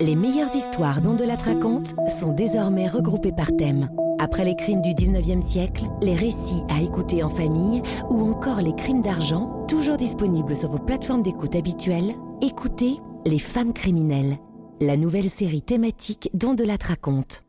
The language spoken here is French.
Les meilleures histoires dont de raconte sont désormais regroupées par thème. Après les crimes du 19e siècle, les récits à écouter en famille ou encore les crimes d'argent, toujours disponibles sur vos plateformes d'écoute habituelles, écoutez Les femmes criminelles, la nouvelle série thématique dont de raconte.